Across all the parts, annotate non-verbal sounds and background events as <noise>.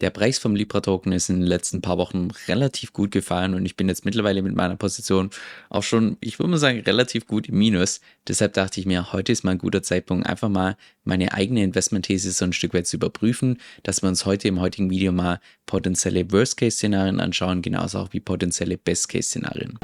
Der Preis vom Libra-Token ist in den letzten paar Wochen relativ gut gefallen und ich bin jetzt mittlerweile mit meiner Position auch schon, ich würde mal sagen, relativ gut im Minus. Deshalb dachte ich mir, heute ist mal ein guter Zeitpunkt, einfach mal meine eigene Investment-These so ein Stück weit zu überprüfen, dass wir uns heute im heutigen Video mal potenzielle Worst-Case-Szenarien anschauen, genauso auch wie potenzielle Best-Case-Szenarien.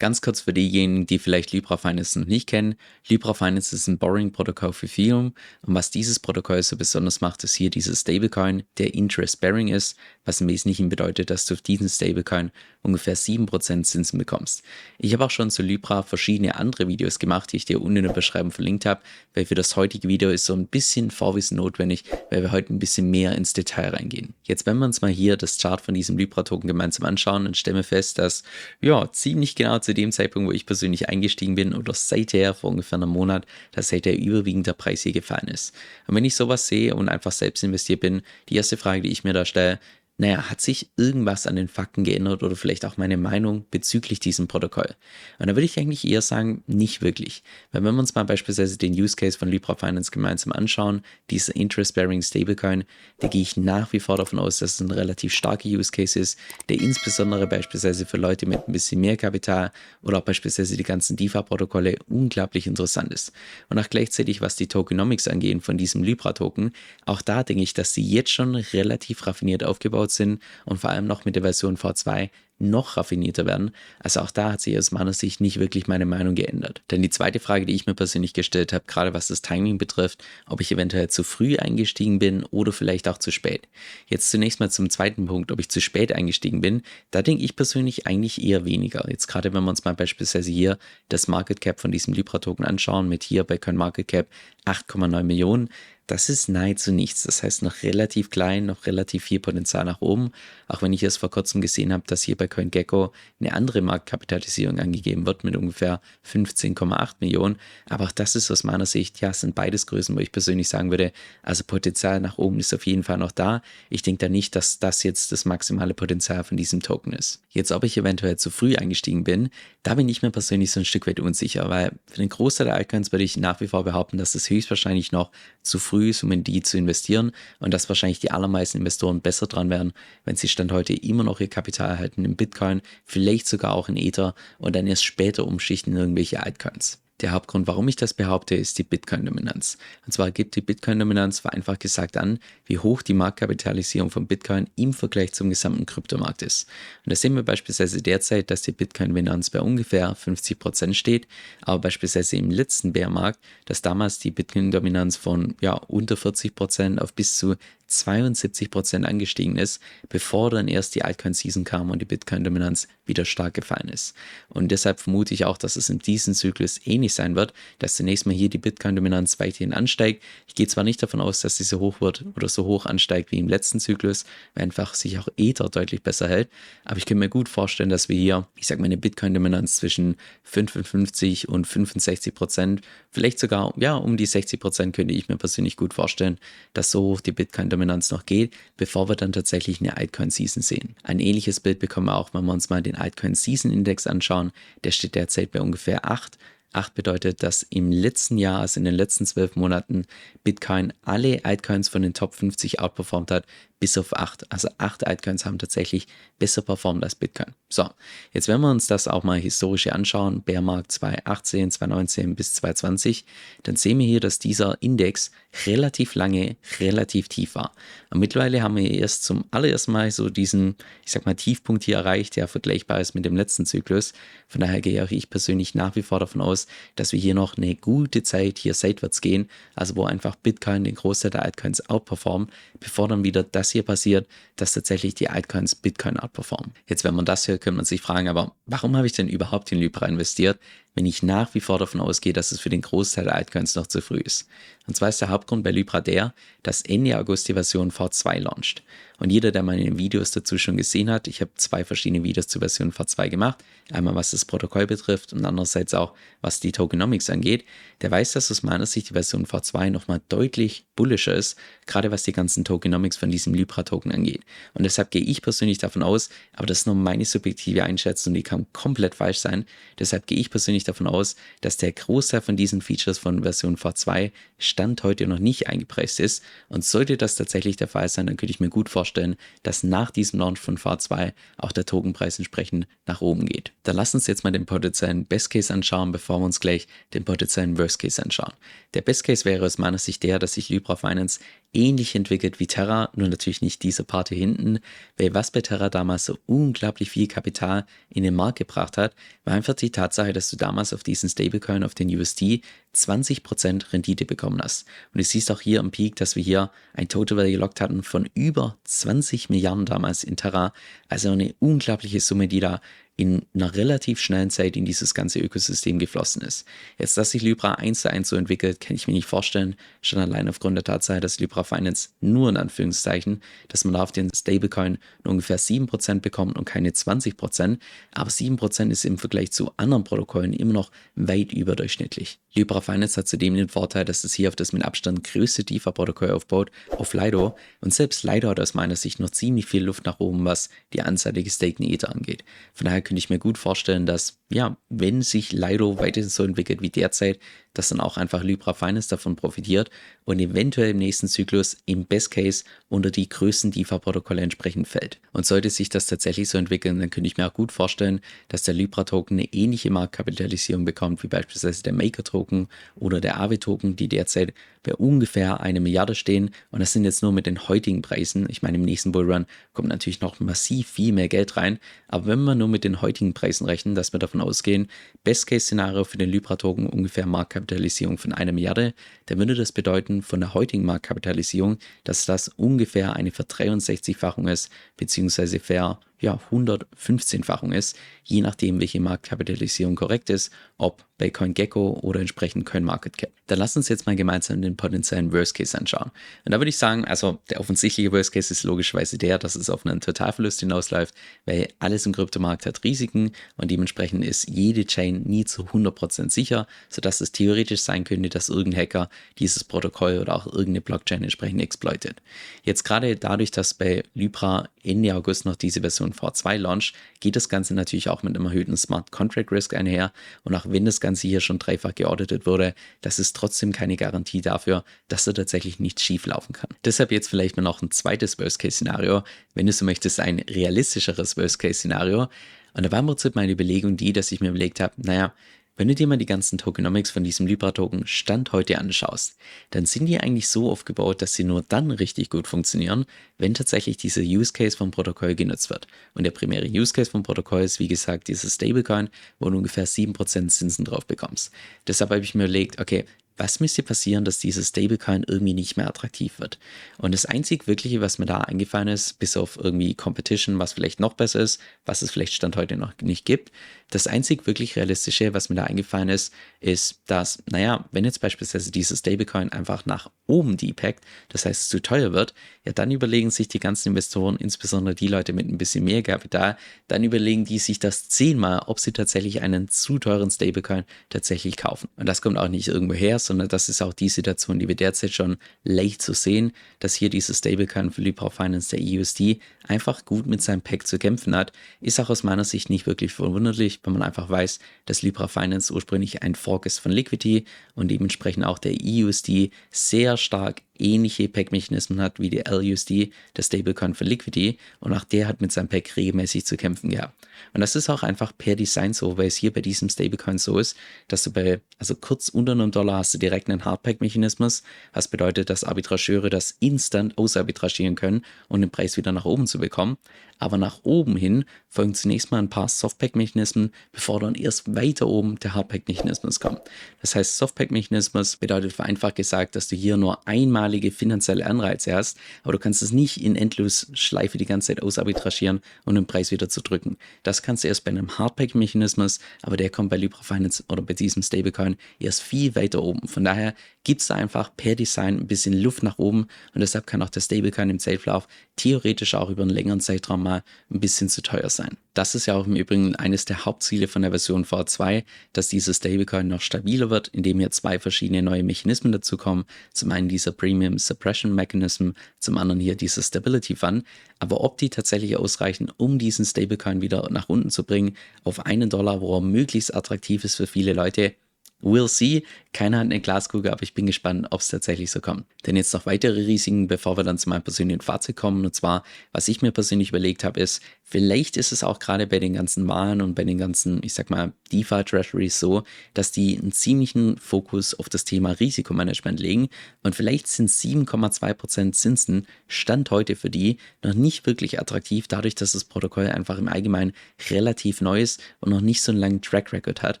Ganz kurz für diejenigen, die vielleicht Libra Finance noch nicht kennen. Libra Finance ist ein Borrowing-Protokoll für Ethereum und was dieses Protokoll so besonders macht, ist hier dieser Stablecoin, der interest-bearing ist, was im Wesentlichen bedeutet, dass du auf diesen Stablecoin ungefähr 7% Zinsen bekommst. Ich habe auch schon zu Libra verschiedene andere Videos gemacht, die ich dir unten in der Beschreibung verlinkt habe, weil für das heutige Video ist so ein bisschen Vorwissen notwendig, weil wir heute ein bisschen mehr ins Detail reingehen. Jetzt, wenn wir uns mal hier das Chart von diesem Libra-Token gemeinsam anschauen, dann stellen wir fest, dass ja ziemlich genau zu dem Zeitpunkt, wo ich persönlich eingestiegen bin oder seither vor ungefähr einem Monat, dass seither überwiegend der Preis hier gefallen ist. Und wenn ich sowas sehe und einfach selbst investiert bin, die erste Frage, die ich mir da stelle, naja, hat sich irgendwas an den Fakten geändert oder vielleicht auch meine Meinung bezüglich diesem Protokoll? Und da würde ich eigentlich eher sagen, nicht wirklich. Weil wenn wir uns mal beispielsweise den Use Case von Libra Finance gemeinsam anschauen, dieser Interest-Bearing Stablecoin, da gehe ich nach wie vor davon aus, dass es ein relativ starker Use Case ist, der insbesondere beispielsweise für Leute mit ein bisschen mehr Kapital oder auch beispielsweise die ganzen DeFi-Protokolle unglaublich interessant ist. Und auch gleichzeitig, was die Tokenomics angehen von diesem Libra-Token, auch da denke ich, dass sie jetzt schon relativ raffiniert aufgebaut aufgebaut sind und vor allem noch mit der Version V2 noch raffinierter werden. Also auch da hat sich aus meiner Sicht nicht wirklich meine Meinung geändert. Denn die zweite Frage, die ich mir persönlich gestellt habe, gerade was das Timing betrifft, ob ich eventuell zu früh eingestiegen bin oder vielleicht auch zu spät. Jetzt zunächst mal zum zweiten Punkt, ob ich zu spät eingestiegen bin. Da denke ich persönlich eigentlich eher weniger. Jetzt gerade wenn wir uns mal beispielsweise hier das Market Cap von diesem Libra Token anschauen, mit hier bei CoinMarketCap 8,9 Millionen, das ist nahezu nichts. Das heißt noch relativ klein, noch relativ viel Potenzial nach oben. Auch wenn ich es vor kurzem gesehen habe, dass hier bei CoinGecko eine andere Marktkapitalisierung angegeben wird mit ungefähr 15,8 Millionen. Aber auch das ist aus meiner Sicht, ja, sind beides Größen, wo ich persönlich sagen würde, also Potenzial nach oben ist auf jeden Fall noch da. Ich denke da nicht, dass das jetzt das maximale Potenzial von diesem Token ist. Jetzt, ob ich eventuell zu früh eingestiegen bin, da bin ich mir persönlich so ein Stück weit unsicher, weil für den Großteil der Altcoins würde ich nach wie vor behaupten, dass es höchstwahrscheinlich noch zu früh früh ist, um in die zu investieren und dass wahrscheinlich die allermeisten Investoren besser dran wären, wenn sie Stand heute immer noch ihr Kapital erhalten in Bitcoin, vielleicht sogar auch in Ether und dann erst später umschichten in irgendwelche Altcoins. Der Hauptgrund, warum ich das behaupte, ist die Bitcoin-Dominanz. Und zwar gibt die Bitcoin-Dominanz vereinfacht gesagt an, wie hoch die Marktkapitalisierung von Bitcoin im Vergleich zum gesamten Kryptomarkt ist. Und da sehen wir beispielsweise derzeit, dass die Bitcoin-Dominanz bei ungefähr 50% steht, aber beispielsweise im letzten Bärmarkt, dass damals die Bitcoin-Dominanz von ja, unter 40% auf bis zu 72% angestiegen ist, bevor dann erst die Altcoin-Season kam und die Bitcoin-Dominanz wieder stark gefallen ist. Und deshalb vermute ich auch, dass es in diesem Zyklus ähnlich sein wird, dass zunächst mal hier die Bitcoin-Dominanz weiterhin ansteigt. Ich gehe zwar nicht davon aus, dass sie so hoch wird oder so hoch ansteigt wie im letzten Zyklus, weil einfach sich auch Ether deutlich besser hält, aber ich kann mir gut vorstellen, dass wir hier, ich sage mal, eine Bitcoin-Dominanz zwischen 55 und 65 Prozent, vielleicht sogar ja um die 60 Prozent könnte ich mir persönlich gut vorstellen, dass so hoch die Bitcoin-Dominanz Dominanz noch geht, bevor wir dann tatsächlich eine Altcoin Season sehen. Ein ähnliches Bild bekommen wir auch, wenn wir uns mal den Altcoin Season Index anschauen. Der steht derzeit bei ungefähr 8. 8 bedeutet, dass im letzten Jahr, also in den letzten zwölf Monaten, Bitcoin alle Altcoins von den Top 50 outperformt hat, bis auf 8. Also 8 Altcoins haben tatsächlich besser performt als Bitcoin. So, jetzt wenn wir uns das auch mal historisch anschauen, Bärmarkt 2018, 2019 bis 2020, dann sehen wir hier, dass dieser Index relativ lange relativ tief war. Und mittlerweile haben wir erst zum allerersten Mal so diesen, ich sag mal, Tiefpunkt hier erreicht, der vergleichbar ist mit dem letzten Zyklus. Von daher gehe auch ich persönlich nach wie vor davon aus, dass wir hier noch eine gute Zeit hier seitwärts gehen, also wo einfach Bitcoin den Großteil der Altcoins outperformt, bevor dann wieder das hier passiert, dass tatsächlich die Altcoins Bitcoin outperformen. Jetzt, wenn man das hört, könnte man sich fragen, aber warum habe ich denn überhaupt in Libra investiert, wenn ich nach wie vor davon ausgehe, dass es für den Großteil der Altcoins noch zu früh ist? Und zwar ist der Hauptgrund bei Libra der, dass Ende August die Version V2 launcht. Und jeder, der meine Videos dazu schon gesehen hat, ich habe zwei verschiedene Videos zur Version V2 gemacht. Einmal was das Protokoll betrifft und andererseits auch was die Tokenomics angeht. Der weiß, dass aus meiner Sicht die Version V2 nochmal deutlich bullischer ist, gerade was die ganzen Tokenomics von diesem Libra-Token angeht. Und deshalb gehe ich persönlich davon aus, aber das ist nur meine subjektive Einschätzung, die kann komplett falsch sein. Deshalb gehe ich persönlich davon aus, dass der Großteil von diesen Features von Version V2 Stand heute noch nicht eingepreist ist. Und sollte das tatsächlich der Fall sein, dann könnte ich mir gut vorstellen, dass nach diesem Launch von V2 auch der Tokenpreis entsprechend nach oben geht. Dann lass uns jetzt mal den potenziellen Best Case anschauen, bevor wir uns gleich den potenziellen Worst Case anschauen. Der Best Case wäre aus meiner Sicht der, dass sich Libra Finance ähnlich entwickelt wie Terra, nur natürlich nicht diese Party hinten, weil was bei Terra damals so unglaublich viel Kapital in den Markt gebracht hat, war einfach die Tatsache, dass du damals auf diesen Stablecoin, auf den USD, 20% Rendite bekommen hast. Und du siehst auch hier am Peak, dass wir hier ein Total Value gelockt hatten von über 20 Milliarden damals in Terra. Also eine unglaubliche Summe, die da in einer relativ schnellen Zeit in dieses ganze Ökosystem geflossen ist. Jetzt, dass sich Libra 1 zu 1 so entwickelt, kann ich mir nicht vorstellen, schon allein aufgrund der Tatsache, dass Libra Finance nur in Anführungszeichen, dass man da auf den Stablecoin ungefähr 7% bekommt und keine 20%, aber 7% ist im Vergleich zu anderen Protokollen immer noch weit überdurchschnittlich. Libra Finance hat zudem den Vorteil, dass es hier auf das mit Abstand größte DeFi-Protokoll aufbaut, auf Lido. Und selbst Lido hat aus meiner Sicht noch ziemlich viel Luft nach oben, was die Anzahl der gestakten Ether angeht. Von daher könnte ich mir gut vorstellen, dass, ja, wenn sich Lido weiterhin so entwickelt wie derzeit, dass dann auch einfach Libra Finance davon profitiert und eventuell im nächsten Zyklus im Best Case unter die größten DeFi-Protokolle entsprechend fällt. Und sollte sich das tatsächlich so entwickeln, dann könnte ich mir auch gut vorstellen, dass der Libra-Token eine ähnliche Marktkapitalisierung bekommt wie beispielsweise der Maker-Token oder der Aave-Token, die derzeit bei ungefähr eine Milliarde stehen. Und das sind jetzt nur mit den heutigen Preisen. Ich meine, im nächsten Bullrun kommt natürlich noch massiv viel mehr Geld rein. Aber wenn wir nur mit den heutigen Preisen rechnen, dass wir davon ausgehen, Best-Case-Szenario für den Libra-Token ungefähr Marktkapitalisierung von einer Milliarde, dann würde das bedeuten von der heutigen Marktkapitalisierung, dass das ungefähr eine Ver63-fachung ist, beziehungsweise ver ja, 115-fachung ist, je nachdem, welche Marktkapitalisierung korrekt ist, ob bei CoinGecko oder entsprechend CoinMarketCap. Dann lass uns jetzt mal gemeinsam den potenziellen Worst Case anschauen. Und da würde ich sagen, also der offensichtliche Worst Case ist logischerweise der, dass es auf einen Totalverlust hinausläuft, weil alles im Kryptomarkt hat Risiken und dementsprechend ist jede Chain nie zu 100% sicher, sodass es theoretisch sein könnte, dass irgendein Hacker dieses Protokoll oder auch irgendeine Blockchain entsprechend exploitet. Jetzt gerade dadurch, dass bei Libra Ende August noch diese Version V2 launch, geht das Ganze natürlich auch mit einem erhöhten Smart Contract Risk einher und auch wenn das Ganze hier schon dreifach geauditet wurde, das ist trotzdem keine Garantie dafür, dass da tatsächlich nichts schief laufen kann. Deshalb jetzt vielleicht mal noch ein zweites Worst-Case-Szenario, wenn du so möchtest, ein realistischeres Worst-Case-Szenario. Und da war im Prinzip meine Überlegung die, dass ich mir überlegt habe, naja, wenn du dir mal die ganzen Tokenomics von diesem Libra-Token Stand heute anschaust, dann sind die eigentlich so aufgebaut, dass sie nur dann richtig gut funktionieren, wenn tatsächlich dieser Use Case vom Protokoll genutzt wird. Und der primäre Use Case vom Protokoll ist, wie gesagt, dieses Stablecoin, wo du ungefähr 7% Zinsen drauf bekommst. Deshalb habe ich mir überlegt, okay, was müsste passieren, dass dieses Stablecoin irgendwie nicht mehr attraktiv wird? Und das einzig Wirkliche, was mir da eingefallen ist, bis auf irgendwie Competition, was vielleicht noch besser ist, was es vielleicht Stand heute noch nicht gibt, das einzig wirklich Realistische, was mir da eingefallen ist, ist, dass, naja, wenn jetzt beispielsweise dieses Stablecoin einfach nach oben depackt, das heißt zu teuer wird, ja, dann überlegen sich die ganzen Investoren, insbesondere die Leute mit ein bisschen mehr Kapital, dann überlegen die sich das zehnmal, ob sie tatsächlich einen zu teuren Stablecoin tatsächlich kaufen. Und das kommt auch nicht irgendwo her, sondern das ist auch die Situation, die wir derzeit schon leicht zu sehen, dass hier dieses Stablecoin für Libra Finance, der EUSD, einfach gut mit seinem Pack zu kämpfen hat, ist auch aus meiner Sicht nicht wirklich verwunderlich wenn man einfach weiß, dass Libra Finance ursprünglich ein Fork ist von Liquidity und dementsprechend auch der EUSD sehr stark ähnliche Pack-Mechanismen hat wie der LUSD, der Stablecoin von Liquidity und auch der hat mit seinem Pack regelmäßig zu kämpfen gehabt. Und das ist auch einfach per Design so, weil es hier bei diesem Stablecoin so ist, dass du bei, also kurz unter einem Dollar hast du direkt einen Hardpack-Mechanismus, was bedeutet, dass Arbitrageure das instant ausarbitragieren können und den Preis wieder nach oben zu bekommen. Aber nach oben hin folgen zunächst mal ein paar Softpack-Mechanismen, bevor dann erst weiter oben der Hardpack-Mechanismus kommt. Das heißt, Softpack-Mechanismus bedeutet vereinfacht gesagt, dass du hier nur einmal einmalige finanzielle Anreize hast, aber du kannst es nicht in endlos Schleife die ganze Zeit ausarbitragieren und den Preis wieder zu drücken. Das kannst du erst bei einem Hardpack-Mechanismus, aber der kommt bei Libra Finance oder bei diesem Stablecoin erst viel weiter oben. Von daher gibt es da einfach per Design ein bisschen Luft nach oben und deshalb kann auch der Stablecoin im Safe-Lauf theoretisch auch über einen längeren Zeitraum mal ein bisschen zu teuer sein. Das ist ja auch im Übrigen eines der Hauptziele von der Version V2, dass dieser Stablecoin noch stabiler wird, indem hier zwei verschiedene neue Mechanismen dazu kommen. Zum einen dieser Premium Suppression Mechanism, zum anderen hier dieser Stability Fund. Aber ob die tatsächlich ausreichen, um diesen Stablecoin wieder nach unten zu bringen, auf einen Dollar, wo er möglichst attraktiv ist für viele Leute, We'll see. Keiner hat eine Glaskugel, aber ich bin gespannt, ob es tatsächlich so kommt. Denn jetzt noch weitere Risiken, bevor wir dann zu meinem persönlichen Fazit kommen. Und zwar, was ich mir persönlich überlegt habe, ist, vielleicht ist es auch gerade bei den ganzen Wahlen und bei den ganzen, ich sag mal, DeFi-Treasuries so, dass die einen ziemlichen Fokus auf das Thema Risikomanagement legen. Und vielleicht sind 7,2% Zinsen Stand heute für die noch nicht wirklich attraktiv, dadurch, dass das Protokoll einfach im Allgemeinen relativ neu ist und noch nicht so einen langen Track Record hat.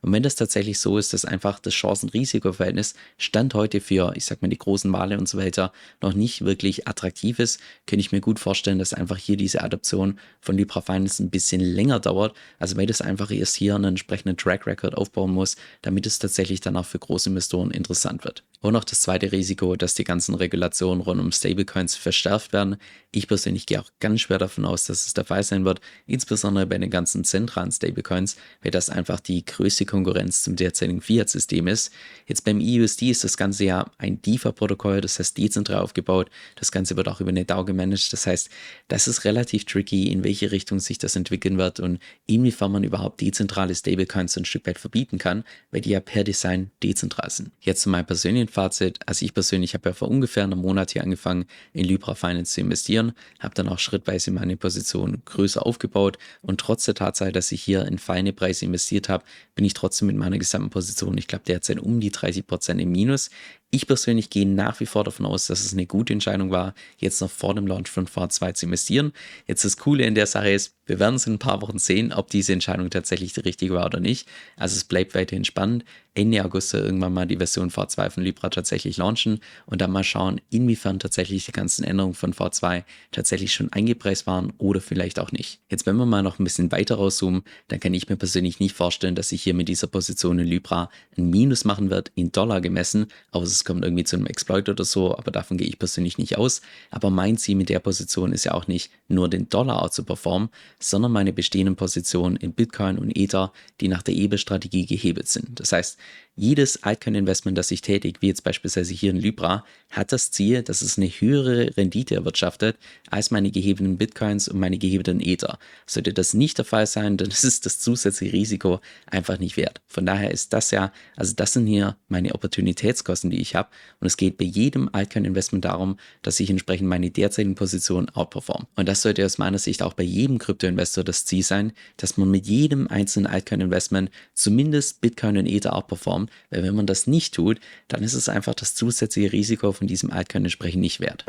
Und wenn das tatsächlich so ist, dass einfach das Chancen-Risiko-Verhältnis Stand heute für, ich sag mal, die großen Wale und so weiter noch nicht wirklich attraktiv ist, könnte ich mir gut vorstellen, dass einfach hier diese Adoption von Libra Finance ein bisschen länger dauert. Also weil das einfach erst hier einen entsprechenden Track Record aufbauen muss, damit es tatsächlich dann auch für große Investoren interessant wird. Und noch das zweite Risiko, dass die ganzen Regulationen rund um Stablecoins verstärkt werden. Ich persönlich gehe auch ganz schwer davon aus, dass es der Fall sein wird, insbesondere bei den ganzen zentralen Stablecoins, weil das einfach die größte Konkurrenz zum derzeitigen Fiat-System ist. Jetzt beim EUSD ist das Ganze ja ein DeFi-Protokoll, das heißt dezentral aufgebaut. Das Ganze wird auch über eine DAO gemanagt. Das heißt, das ist relativ tricky, in welche Richtung sich das entwickeln wird und inwiefern man überhaupt dezentrale Stablecoins ein Stück weit verbieten kann, weil die ja per Design dezentral sind. Jetzt zu meinem persönlichen Fazit. Also ich persönlich habe ja vor ungefähr einem Monat hier angefangen, in Libra Finance zu investieren, habe dann auch schrittweise meine Position größer aufgebaut und trotz der Tatsache, dass ich hier in feine Preise investiert habe, bin ich trotzdem mit meiner gesamten Position, ich glaube derzeit um die 30 Prozent im Minus. Ich persönlich gehe nach wie vor davon aus, dass es eine gute Entscheidung war, jetzt noch vor dem Launch von V2 zu investieren. Jetzt das Coole in der Sache ist, wir werden es in ein paar Wochen sehen, ob diese Entscheidung tatsächlich die richtige war oder nicht. Also es bleibt weiterhin spannend. Ende August irgendwann mal die Version V2 von Libra tatsächlich launchen und dann mal schauen, inwiefern tatsächlich die ganzen Änderungen von V2 tatsächlich schon eingepreist waren oder vielleicht auch nicht. Jetzt, wenn wir mal noch ein bisschen weiter rauszoomen, dann kann ich mir persönlich nicht vorstellen, dass ich hier mit dieser Position in Libra ein Minus machen wird, in Dollar gemessen, außer es kommt irgendwie zu einem Exploit oder so, aber davon gehe ich persönlich nicht aus. Aber mein Ziel mit der Position ist ja auch nicht nur den Dollar zu performen, sondern meine bestehenden Positionen in Bitcoin und Ether, die nach der EBE-Strategie gehebelt sind. Das heißt, jedes Altcoin-Investment, das ich tätige, wie jetzt beispielsweise hier in Libra, hat das Ziel, dass es eine höhere Rendite erwirtschaftet als meine gehebenen Bitcoins und meine gehebenen Ether. Sollte das nicht der Fall sein, dann <laughs> ist das zusätzliche Risiko einfach nicht wert. Von daher ist das ja, also das sind hier meine Opportunitätskosten, die ich habe. Und es geht bei jedem Altcoin-Investment darum, dass ich entsprechend meine derzeitigen Positionen outperform. Und das sollte aus meiner Sicht auch bei jedem Krypto-Investor das Ziel sein, dass man mit jedem einzelnen Altcoin-Investment zumindest Bitcoin und Ether outperformt weil wenn man das nicht tut, dann ist es einfach das zusätzliche Risiko von diesem Altcoin entsprechend nicht wert.